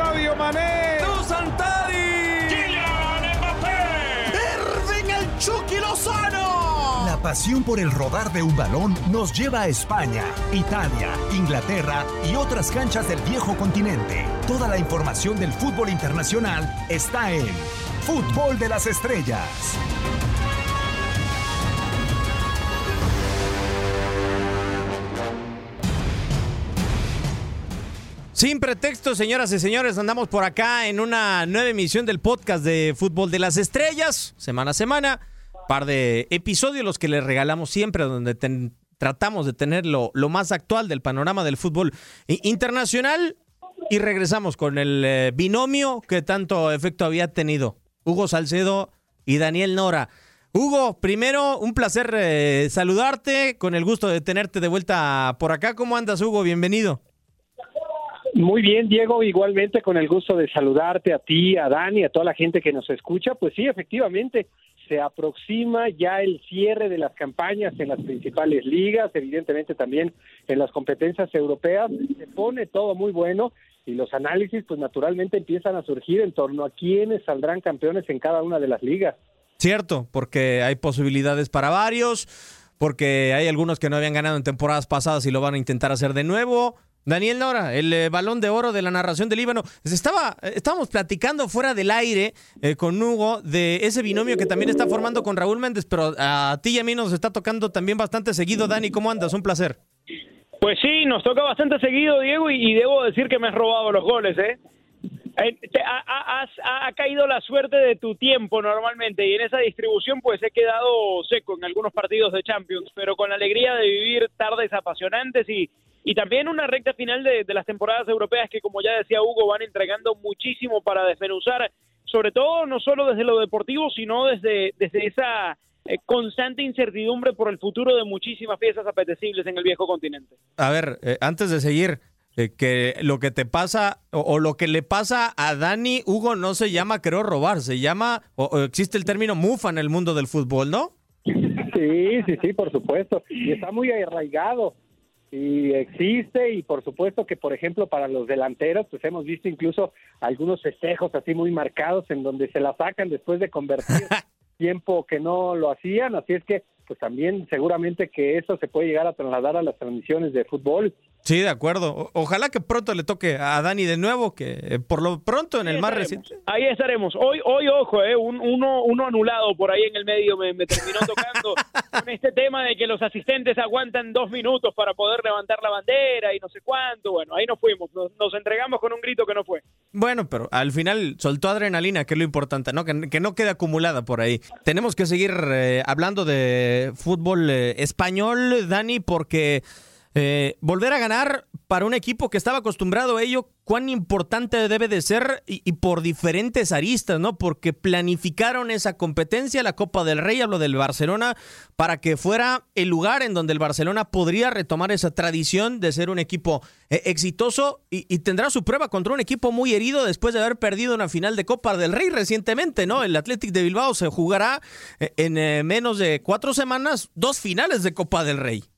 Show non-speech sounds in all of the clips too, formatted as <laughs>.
Sadio Mané. Dusan Tadic. Kylian Mbappé. Irving el Chucky Lozano. La pasión por el rodar de un balón nos lleva a España, Italia, Inglaterra y otras canchas del viejo continente. Toda la información del fútbol internacional está en Fútbol de las Estrellas. Sin pretexto, señoras y señores, andamos por acá en una nueva emisión del podcast de Fútbol de las Estrellas, semana a semana. Par de episodios los que les regalamos siempre, donde ten- tratamos de tener lo, más actual del panorama del fútbol internacional. Y regresamos con el eh, binomio que tanto efecto había tenido, Hugo Salcedo y Daniel Nora. Hugo, primero, un placer eh, saludarte, con el gusto de tenerte de vuelta por acá. ¿Cómo andas, Hugo? Bienvenido. Muy bien, Diego, igualmente con el gusto de saludarte a ti, a Dani, a toda la gente que nos escucha. Pues sí, efectivamente, se aproxima ya el cierre de las campañas en las principales ligas, evidentemente también en las competencias europeas. Se pone todo muy bueno y los análisis, pues naturalmente empiezan a surgir en torno a quiénes saldrán campeones en cada una de las ligas. Cierto, porque hay posibilidades para varios, porque hay algunos que no habían ganado en temporadas pasadas y lo van a intentar hacer de nuevo. Daniel Nora, el eh, balón de oro de la narración del Líbano. Estaba, eh, estábamos platicando fuera del aire eh, con Hugo de ese binomio que también está formando con Raúl Méndez, pero a ti y a mí nos está tocando también bastante seguido. Dani, ¿cómo andas? Un placer. Pues sí, nos toca bastante seguido, Diego, y, y debo decir que me has robado los goles, ¿eh? Eh, ha caído la suerte de tu tiempo normalmente y en esa distribución pues he quedado seco en algunos partidos de Champions, pero con la alegría de vivir tardes apasionantes y, y también una recta final de, de las temporadas europeas que como ya decía Hugo van entregando muchísimo para desmenuzar, sobre todo no solo desde lo deportivo, sino desde, desde esa eh, constante incertidumbre por el futuro de muchísimas piezas apetecibles en el viejo continente. A ver, eh, antes de seguir, eh, que lo que te pasa o, o lo que le pasa a Dani, Hugo, no se llama creo robar, se llama, o, o existe el término mufa en el mundo del fútbol, ¿no? Sí, sí, sí, por supuesto. Y está muy arraigado. Y existe, y por supuesto que, por ejemplo, para los delanteros, pues hemos visto incluso algunos festejos así muy marcados en donde se la sacan después de convertir <laughs> tiempo que no lo hacían. Así es que, pues también seguramente que eso se puede llegar a trasladar a las transmisiones de fútbol. Sí, de acuerdo. O- ojalá que pronto le toque a Dani de nuevo, que eh, por lo pronto en el más reciente. Ahí estaremos. Hoy, hoy ojo, eh, un- uno, uno anulado por ahí en el medio me, me terminó tocando <laughs> con este tema de que los asistentes aguantan dos minutos para poder levantar la bandera y no sé cuánto. Bueno, ahí nos fuimos, nos, nos entregamos con un grito que no fue. Bueno, pero al final soltó adrenalina, que es lo importante, ¿no? Que, que no quede acumulada por ahí. Tenemos que seguir eh, hablando de fútbol eh, español, Dani, porque eh, volver a ganar para un equipo que estaba acostumbrado a ello, cuán importante debe de ser y, por diferentes aristas, ¿no? Porque planificaron esa competencia, la Copa del Rey, hablo del Barcelona, para que fuera el lugar en donde el Barcelona podría retomar esa tradición de ser un equipo eh, exitoso y, y tendrá su prueba contra un equipo muy herido después de haber perdido una final de Copa del Rey recientemente, ¿no? El Athletic de Bilbao se jugará eh, en eh, menos de cuatro semanas dos finales de Copa del Rey.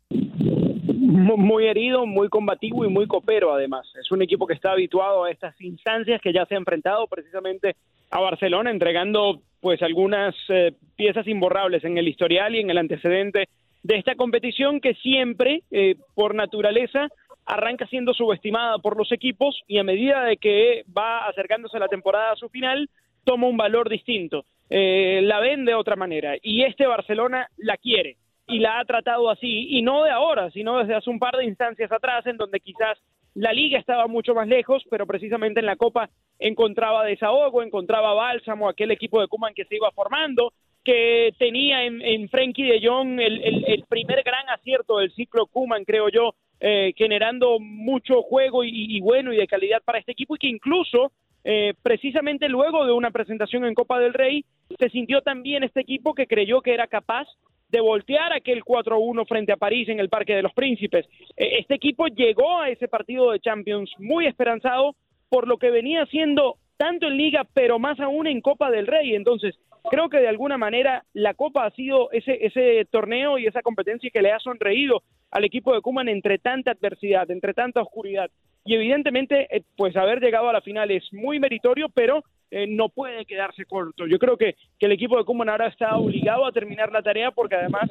Mu- Muy herido, muy combativo y muy copero además. Es un equipo que está habituado a estas instancias que ya se ha enfrentado precisamente a Barcelona, entregando pues algunas eh, piezas imborrables en el historial y en el antecedente de esta competición que siempre, eh, por naturaleza, arranca siendo subestimada por los equipos y a medida de que va acercándose la temporada a su final, toma un valor distinto. Eh, la ven de otra manera y este Barcelona la quiere y la ha tratado así, y no de ahora, sino desde hace un par de instancias atrás, en donde quizás la liga estaba mucho más lejos, pero precisamente en la Copa encontraba desahogo, encontraba bálsamo, aquel equipo de Kuman que se iba formando, que tenía en, en Frenkie de Jong el, el- primer gran acierto del ciclo Kuman, creo yo, eh, generando mucho juego y, bueno y de calidad para este equipo y que incluso eh, precisamente luego de una presentación en Copa del Rey se sintió también este equipo que creyó que era capaz de voltear aquel 4-1 frente a París en el Parque de los Príncipes. Eh, este equipo llegó a ese partido de Champions muy esperanzado por lo que venía haciendo tanto en Liga, pero más aún en Copa del Rey. Entonces, creo que de alguna manera la Copa ha sido ese, ese torneo y esa competencia que le ha sonreído al equipo de Cuman entre tanta adversidad, entre tanta oscuridad. Y evidentemente, eh, pues haber llegado a la final es muy meritorio, pero eh, no puede quedarse corto. Yo creo que, que el equipo de Cuman ahora está obligado a terminar la tarea porque además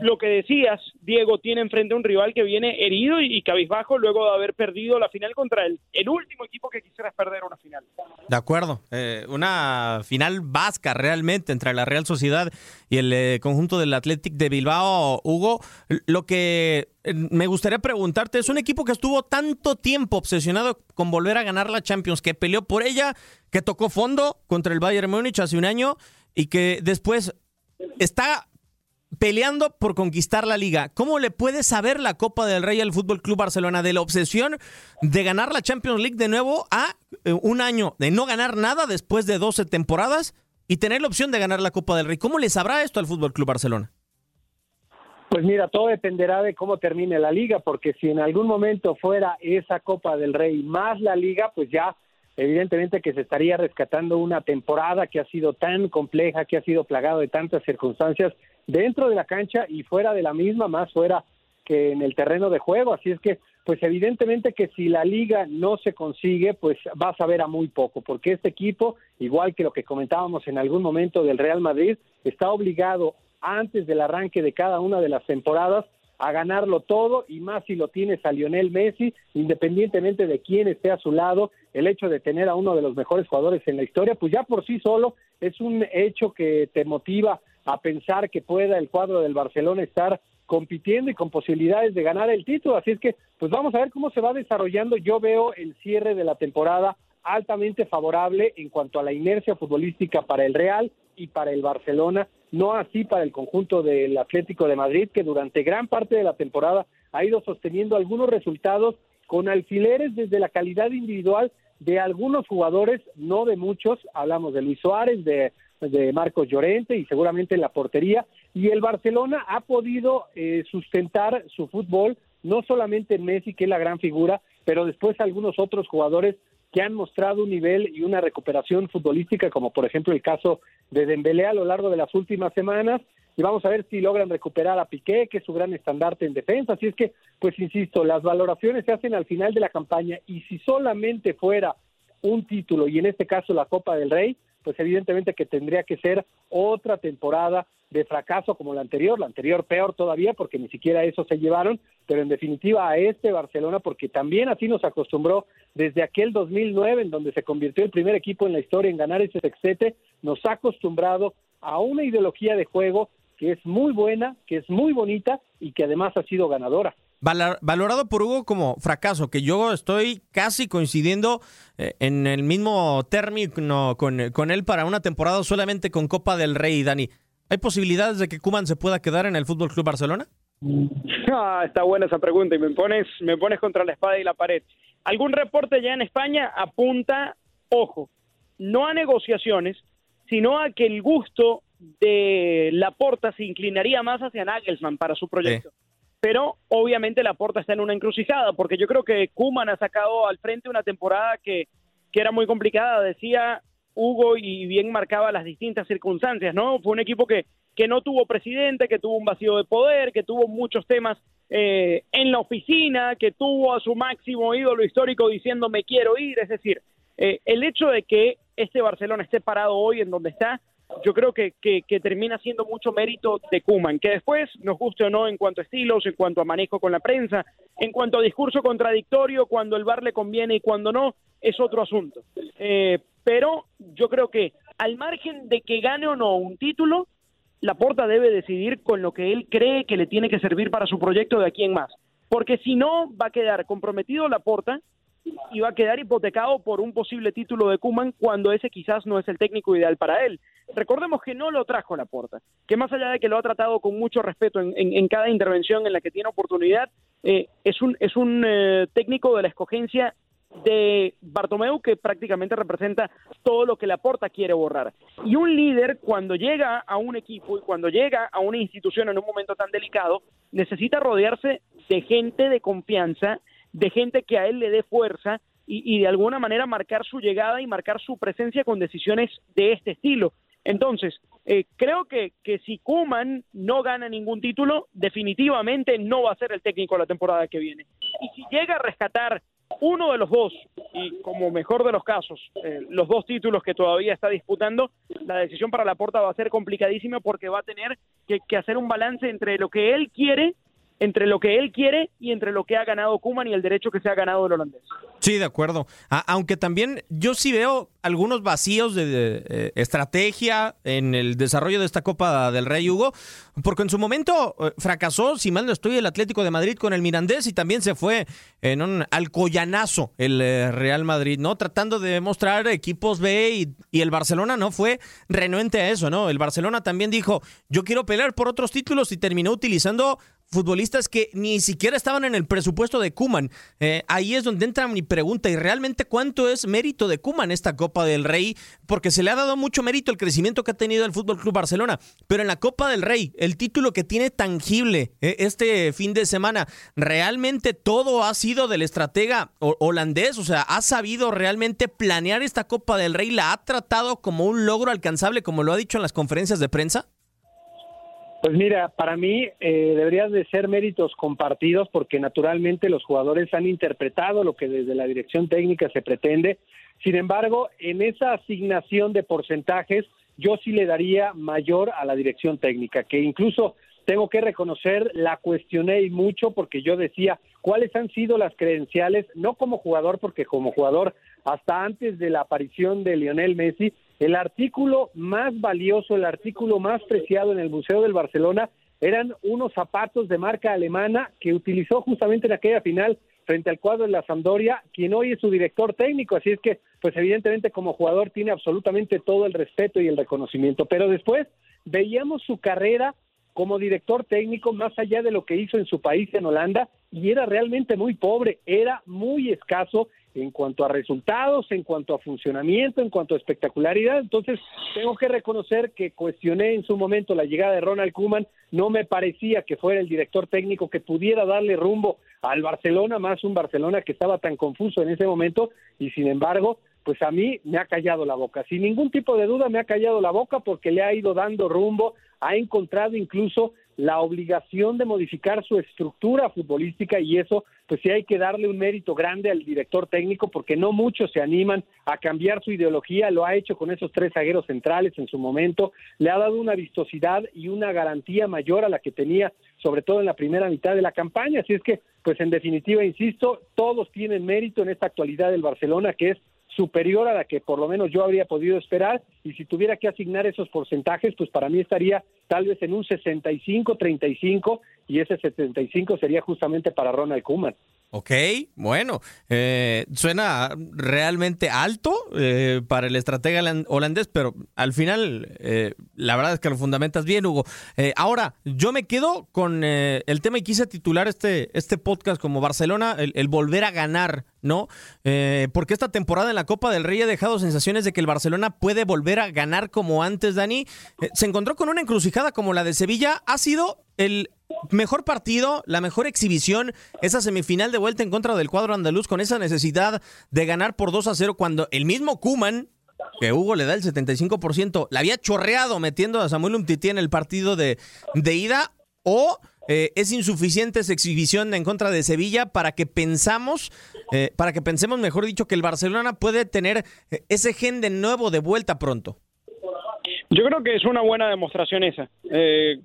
lo que decías, Diego, tiene enfrente a un rival que viene herido y, cabizbajo luego de haber perdido la final contra el, el último equipo que quisieras perder una final. De acuerdo, eh, una final vasca realmente entre la Real Sociedad y el eh, conjunto del Athletic de Bilbao. Hugo, lo que eh, me gustaría preguntarte es un equipo que estuvo tanto tiempo obsesionado con volver a ganar la Champions, que peleó por ella, que tocó fondo contra el Bayern Múnich hace un año y que después está peleando por conquistar la liga. ¿Cómo le puede saber la Copa del Rey al Fútbol Club Barcelona de la obsesión de ganar la Champions League de nuevo a eh, un año de no ganar nada después de 12 temporadas y tener la opción de ganar la Copa del Rey? ¿Cómo le sabrá esto al Fútbol Club Barcelona? Pues mira, todo dependerá de cómo termine la liga, porque si en algún momento fuera esa Copa del Rey más la liga, pues ya evidentemente que se estaría rescatando una temporada que ha sido tan compleja, que ha sido plagado de tantas circunstancias dentro de la cancha y fuera de la misma, más fuera que en el terreno de juego. Así es que, pues evidentemente que si la liga no se consigue, pues vas a ver a muy poco, porque este equipo, igual que lo que comentábamos en algún momento del Real Madrid, está obligado antes del arranque de cada una de las temporadas a ganarlo todo y más si lo tienes a Lionel Messi, independientemente de quién esté a su lado, el hecho de tener a uno de los mejores jugadores en la historia, pues ya por sí solo es un hecho que te motiva a pensar que pueda el cuadro del Barcelona estar compitiendo y con posibilidades de ganar el título. Así es que, pues vamos a ver cómo se va desarrollando. Yo veo el cierre de la temporada altamente favorable en cuanto a la inercia futbolística para el Real y para el Barcelona, no así para el conjunto del Atlético de Madrid, que durante gran parte de la temporada ha ido sosteniendo algunos resultados con alfileres desde la calidad individual de algunos jugadores, no de muchos, hablamos de Luis Suárez, de de Marcos Llorente y seguramente en la portería. Y el Barcelona ha podido eh, sustentar su fútbol, no solamente Messi, que es la gran figura, pero después algunos otros jugadores que han mostrado un nivel y una recuperación futbolística, como por ejemplo el caso de Dembélé a lo largo de las últimas semanas, y vamos a ver si logran recuperar a Piqué, que es su gran estandarte en defensa. Así es que, pues insisto, las valoraciones se hacen al final de la campaña y si solamente fuera un título, y en este caso la Copa del Rey, pues evidentemente que tendría que ser otra temporada de fracaso como la anterior, la anterior peor todavía porque ni siquiera eso se llevaron, pero en definitiva a este Barcelona porque también así nos acostumbró desde aquel 2009 en donde se convirtió el primer equipo en la historia en ganar ese sextete, nos ha acostumbrado a una ideología de juego que es muy buena, que es muy bonita y que además ha sido ganadora valorado por Hugo como fracaso, que yo estoy casi coincidiendo eh, en el mismo término con, con, él para una temporada solamente con Copa del Rey, Dani. ¿Hay posibilidades de que Kuman se pueda quedar en el Fútbol Club Barcelona? Ah, está buena esa pregunta y me pones, me pones contra la espada y la pared. Algún reporte ya en España apunta, ojo, no a negociaciones, sino a que el gusto de Laporta se inclinaría más hacia Nagelsmann para su proyecto pero obviamente la porta está en una encrucijada, porque yo creo que Kuman ha sacado al frente una temporada que, que era muy complicada, decía Hugo, y bien marcaba las distintas circunstancias, ¿no? Fue un equipo que, que no tuvo presidente, que tuvo un vacío de poder, que tuvo muchos temas eh, en la oficina, que tuvo a su máximo ídolo histórico diciendo me quiero ir, es decir, eh, el hecho de que este Barcelona esté parado hoy en donde está, yo creo que, que, termina siendo mucho mérito de Kuman, que después, nos guste o no en cuanto a estilos, en cuanto a manejo con la prensa, en cuanto a discurso contradictorio, cuando el bar le conviene y cuando no, es otro asunto. Eh, pero yo creo que al margen de que gane o no un título, Laporta debe decidir con lo que él cree que le tiene que servir para su proyecto de aquí en más. Porque si no, va a quedar comprometido Laporta y va a quedar hipotecado por un posible título de Kuman cuando ese quizás no es el técnico ideal para él. Recordemos que no lo trajo la puerta, que más allá de que lo ha tratado con mucho respeto en, cada intervención en la que tiene oportunidad, eh, es un, es un eh, técnico de la escogencia de Bartomeu que prácticamente representa todo lo que la porta quiere borrar. Y un líder cuando llega a un equipo y cuando llega a una institución en un momento tan delicado, necesita rodearse de gente de confianza, de gente que a él le dé fuerza y, de alguna manera marcar su llegada y marcar su presencia con decisiones de este estilo. Entonces, eh, creo que, que si Kuman no gana ningún título, definitivamente no va a ser el técnico la temporada que viene. Y si llega a rescatar uno de los dos, y como mejor de los casos, eh, los dos títulos que todavía está disputando, la decisión para la porta va a ser complicadísima porque va a tener que, que hacer un balance entre lo que él quiere entre lo que él quiere y entre lo que ha ganado Kuman y el derecho que se ha ganado el holandés. Sí, de acuerdo. aunque también yo sí veo algunos vacíos de, eh, estrategia en el desarrollo de esta Copa del Rey Hugo, porque en su momento eh, fracasó, si mal no estoy, el Atlético de Madrid con el Mirandés y también se fue en un alcoyanazo el eh, Real Madrid, ¿no? Tratando de mostrar equipos B y, y el Barcelona no fue renuente a eso, ¿no? El Barcelona también dijo, yo quiero pelear por otros títulos y terminó utilizando futbolistas que ni siquiera estaban en el presupuesto de Kuman. Eh, ahí es donde entra mi pregunta y realmente cuánto es mérito de Kuman esta Copa del Rey, porque se le ha dado mucho mérito el crecimiento que ha tenido el Fútbol Club Barcelona, pero en la Copa del Rey, el título que tiene tangible eh, este fin de semana, realmente todo ha sido del estratega holandés, o sea, ha sabido realmente planear esta Copa del Rey, la ha tratado como un logro alcanzable, como lo ha dicho en las conferencias de prensa. Pues mira, para mí eh, deberían de ser méritos compartidos porque naturalmente los jugadores han interpretado lo que desde la dirección técnica se pretende. Sin embargo, en esa asignación de porcentajes, yo sí le daría mayor a la dirección técnica, que incluso tengo que reconocer, la cuestioné y mucho porque yo decía cuáles han sido las credenciales, no como jugador, porque como jugador, hasta antes de la aparición de Lionel Messi, el artículo más valioso, el artículo más preciado en el Museo del Barcelona eran unos zapatos de marca alemana que utilizó justamente en aquella final frente al cuadro de la Sampdoria, quien hoy es su director técnico, así es que, pues evidentemente como jugador tiene absolutamente todo el respeto y el reconocimiento, pero después veíamos su carrera como director técnico más allá de lo que hizo en su país, en Holanda, y era realmente muy pobre, era muy escaso en cuanto a resultados, en cuanto a funcionamiento, en cuanto a espectacularidad. Entonces, tengo que reconocer que cuestioné en su momento la llegada de Ronald Koeman, no me parecía que fuera el director técnico que pudiera darle rumbo al Barcelona, más un Barcelona que estaba tan confuso en ese momento, y sin embargo, pues a mí me ha callado la boca. Sin ningún tipo de duda me ha callado la boca porque le ha ido dando rumbo, ha encontrado incluso la obligación de modificar su estructura futbolística y eso pues sí hay que darle un mérito grande al director técnico porque no muchos se animan a cambiar su ideología, lo ha hecho con esos tres zagueros centrales en su momento, le ha dado una vistosidad y una garantía mayor a la que tenía sobre todo en la primera mitad de la campaña, así es que pues en definitiva insisto, todos tienen mérito en esta actualidad del Barcelona que es superior a la que por lo menos yo habría podido esperar y si tuviera que asignar esos porcentajes, pues para mí estaría tal vez en un 65-35 y ese 75 sería justamente para Ronald Koeman. Ok, bueno, eh, suena realmente alto eh, para el estratega holandés, pero al final eh, la verdad es que lo fundamentas bien, Hugo. ahora, yo me quedo con el tema y quise titular este, este podcast como Barcelona, el, volver a ganar, ¿no? porque esta temporada en la Copa del Rey ha dejado sensaciones de que el Barcelona puede volver a ganar como antes, Dani. se encontró con una encrucijada como la de Sevilla, ha sido el mejor partido, la mejor exhibición, esa semifinal de vuelta en contra del cuadro andaluz con esa necesidad de ganar por 2 a 0 cuando el mismo Kuman, que Hugo le da el 75%, la había chorreado metiendo a Samuel Umtiti en el partido de, de ida o eh, es insuficiente esa exhibición en contra de Sevilla para que pensamos, eh, para que pensemos, mejor dicho, que el Barcelona puede tener eh, ese gen de nuevo de vuelta pronto. Yo creo que es una buena demostración esa. Eh,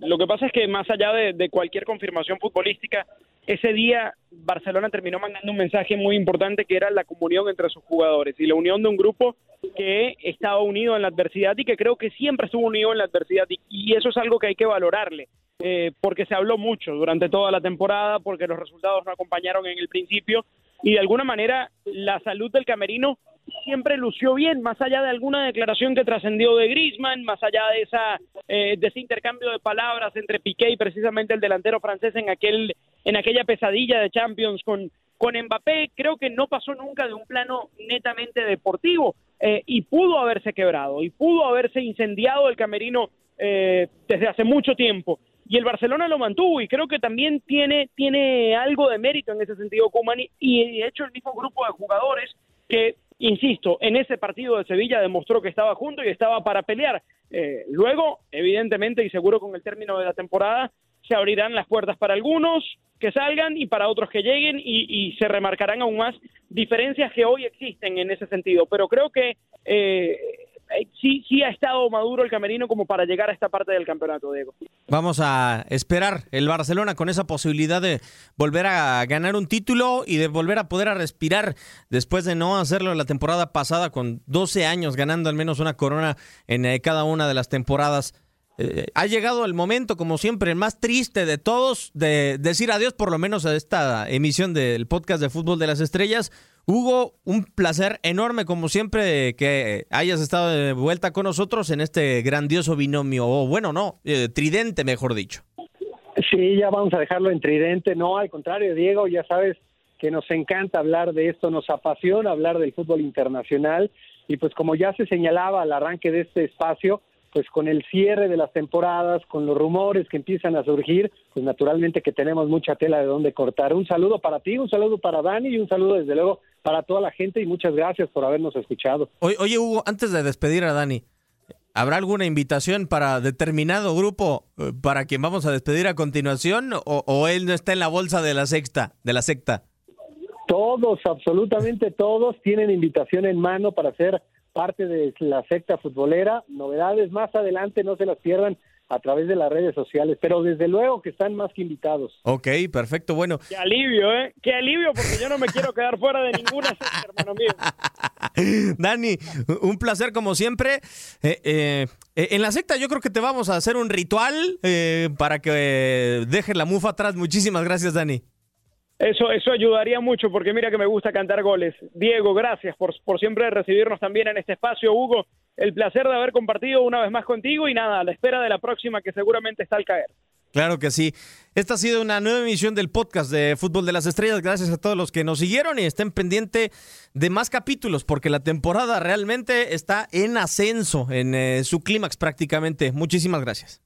lo que pasa es que más allá de, cualquier confirmación futbolística, ese día Barcelona terminó mandando un mensaje muy importante que era la comunión entre sus jugadores y la unión de un grupo que estaba unido en la adversidad y que creo que siempre estuvo unido en la adversidad y, eso es algo que hay que valorarle. Eh, porque se habló mucho durante toda la temporada, porque los resultados no acompañaron en el principio y de alguna manera la salud del camerino siempre lució bien, más allá de alguna declaración que trascendió de Griezmann, más allá de esa eh, de ese intercambio de palabras entre Piqué y precisamente el delantero francés en aquel en aquella pesadilla de Champions con con Mbappé, creo que no pasó nunca de un plano netamente deportivo eh, y pudo haberse quebrado y pudo haberse incendiado el camerino eh, desde hace mucho tiempo y el Barcelona lo mantuvo y creo que también tiene, tiene algo de mérito en ese sentido Koeman y de hecho el mismo grupo de jugadores que, insisto, en ese partido de Sevilla demostró que estaba junto y estaba para pelear. Eh, luego, evidentemente y seguro con el término de la temporada, se abrirán las puertas para algunos que salgan y para otros que lleguen y, y se remarcarán aún más diferencias que hoy existen en ese sentido. Pero creo que eh, sí, sí ha estado maduro el camerino como para llegar a esta parte del campeonato, Diego. Vamos a esperar el Barcelona con esa posibilidad de volver a ganar un título y de volver a poder a respirar después de no hacerlo la temporada pasada con 12 años ganando al menos una corona en eh, cada una de las temporadas. Eh, ha llegado el momento, como siempre, el más triste de todos, de decir adiós por lo menos a esta emisión del podcast de Fútbol de las Estrellas. Hugo, un placer enorme como siempre que hayas estado de vuelta con nosotros en este grandioso binomio, o bueno, no, eh, tridente, mejor dicho. Sí, ya vamos a dejarlo en tridente, no, al contrario, Diego, ya sabes que nos encanta hablar de esto, nos apasiona hablar del fútbol internacional y pues como ya se señalaba al arranque de este espacio, pues con el cierre de las temporadas, con los rumores que empiezan a surgir, pues naturalmente que tenemos mucha tela de dónde cortar. Un saludo para ti, un saludo para Dani y un saludo desde luego para toda la gente y muchas gracias por habernos escuchado. Oye, Hugo, antes de despedir a Dani, ¿habrá alguna invitación para determinado grupo eh, para quien vamos a despedir a continuación o, o él no está en la bolsa de la sexta, de la secta? Todos, absolutamente todos tienen invitación en mano para hacer parte de la secta futbolera. Novedades más adelante, no se las pierdan a través de las redes sociales, pero desde luego que están más que invitados. Ok, perfecto, bueno. Qué alivio, ¿eh? Qué alivio, porque yo no me quiero quedar fuera de ninguna secta, hermano mío. <laughs> Dani, un placer como siempre. Eh, eh, en la secta yo creo que te vamos a hacer un ritual eh, para que dejes la mufa atrás. Muchísimas gracias, Dani. Eso, eso ayudaría mucho porque mira que me gusta cantar goles. Diego, gracias por, por siempre recibirnos también en este espacio. Hugo, el placer de haber compartido una vez más contigo y nada, a la espera de la próxima que seguramente está al caer. Claro que sí. Esta ha sido una nueva emisión del podcast de Fútbol de las Estrellas. Gracias a todos los que nos siguieron y estén pendiente de más capítulos porque la temporada realmente está en ascenso, en eh, su clímax prácticamente. Muchísimas gracias.